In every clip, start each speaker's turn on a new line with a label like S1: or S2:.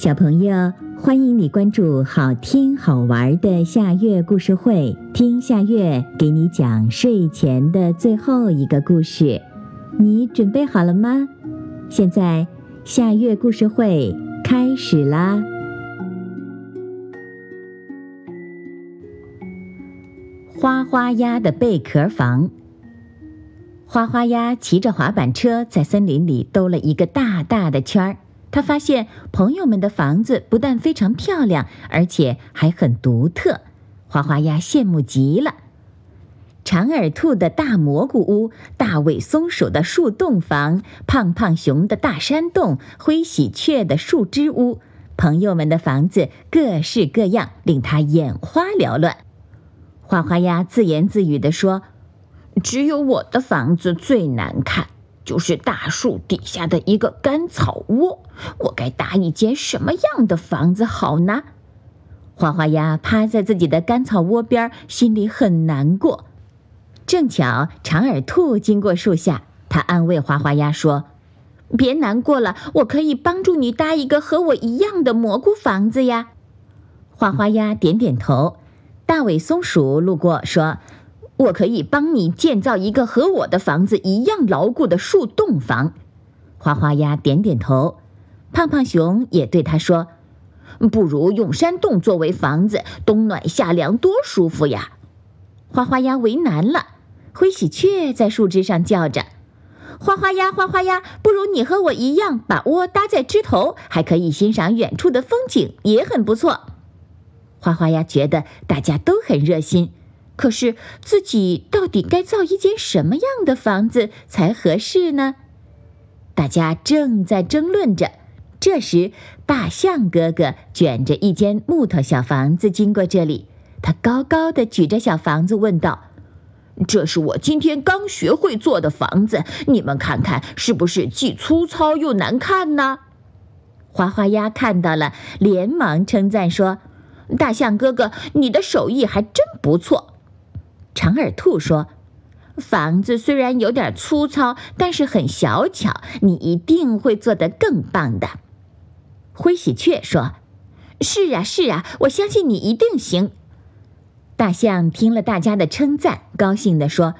S1: 小朋友，欢迎你关注好听好玩的夏月故事会，听夏月给你讲睡前的最后一个故事。你准备好了吗？现在夏月故事会开始啦！花花鸭的贝壳房。花花鸭骑着滑板车在森林里兜了一个大大的圈儿。他发现朋友们的房子不但非常漂亮，而且还很独特。花花鸭羡慕极了。长耳兔的大蘑菇屋，大尾松鼠的树洞房，胖胖熊的大山洞，灰喜鹊的树枝屋，朋友们的房子各式各样，令他眼花缭乱。花花鸭自言自语地说：“只有我的房子最难看。”就是大树底下的一个干草窝，我该搭一间什么样的房子好呢？花花鸭趴在自己的干草窝边，心里很难过。正巧长耳兔经过树下，它安慰花花鸭说：“别难过了，我可以帮助你搭一个和我一样的蘑菇房子呀。”花花鸭点点头。大尾松鼠路过说。我可以帮你建造一个和我的房子一样牢固的树洞房。花花鸭点点头，胖胖熊也对他说：“不如用山洞作为房子，冬暖夏凉，多舒服呀！”花花鸭为难了。灰喜鹊在树枝上叫着：“花花鸭，花花鸭，不如你和我一样，把窝搭在枝头，还可以欣赏远处的风景，也很不错。”花花鸭觉得大家都很热心。可是自己到底该造一间什么样的房子才合适呢？大家正在争论着。这时，大象哥哥卷着一间木头小房子经过这里，他高高的举着小房子问道：“这是我今天刚学会做的房子，你们看看是不是既粗糙又难看呢？”花花鸭看到了，连忙称赞说：“大象哥哥，你的手艺还真不错。”长耳兔说：“房子虽然有点粗糙，但是很小巧，你一定会做得更棒的。”灰喜鹊说：“是啊，是啊，我相信你一定行。”大象听了大家的称赞，高兴地说：“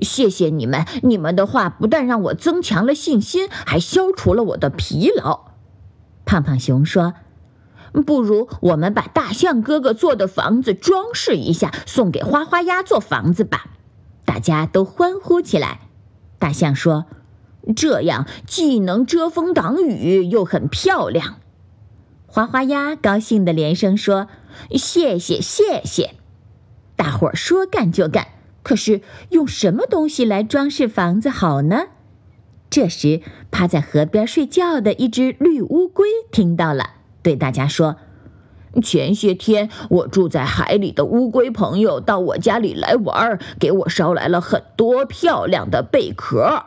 S1: 谢谢你们，你们的话不但让我增强了信心，还消除了我的疲劳。”胖胖熊说。不如我们把大象哥哥做的房子装饰一下，送给花花鸭做房子吧！大家都欢呼起来。大象说：“这样既能遮风挡雨，又很漂亮。”花花鸭高兴的连声说：“谢谢，谢谢！”大伙儿说干就干。可是用什么东西来装饰房子好呢？这时，趴在河边睡觉的一只绿乌龟听到了。对大家说，前些天我住在海里的乌龟朋友到我家里来玩，给我捎来了很多漂亮的贝壳。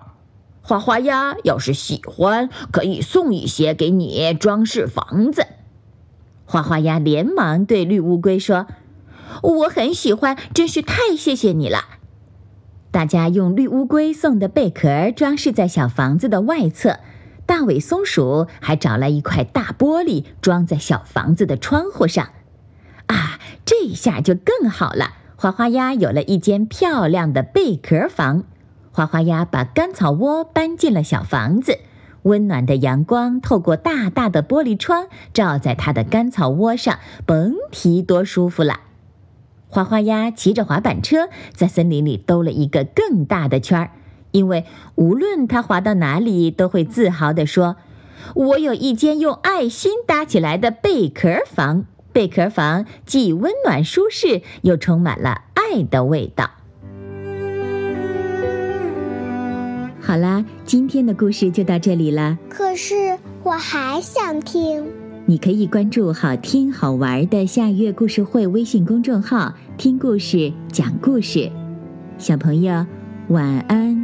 S1: 花花鸭要是喜欢，可以送一些给你装饰房子。花花鸭连忙对绿乌龟说：“我很喜欢，真是太谢谢你了。”大家用绿乌龟送的贝壳装饰在小房子的外侧。大尾松鼠还找来一块大玻璃，装在小房子的窗户上。啊，这下就更好了！花花鸭有了一间漂亮的贝壳房。花花鸭把干草窝搬进了小房子，温暖的阳光透过大大的玻璃窗，照在它的干草窝上，甭提多舒服了。花花鸭骑着滑板车在森林里兜了一个更大的圈儿。因为无论他滑到哪里，都会自豪地说：“我有一间用爱心搭起来的贝壳房。贝壳房既温暖舒适，又充满了爱的味道。”好啦，今天的故事就到这里了。
S2: 可是我还想听。
S1: 你可以关注“好听好玩的夏月故事会”微信公众号，听故事，讲故事。小朋友，晚安。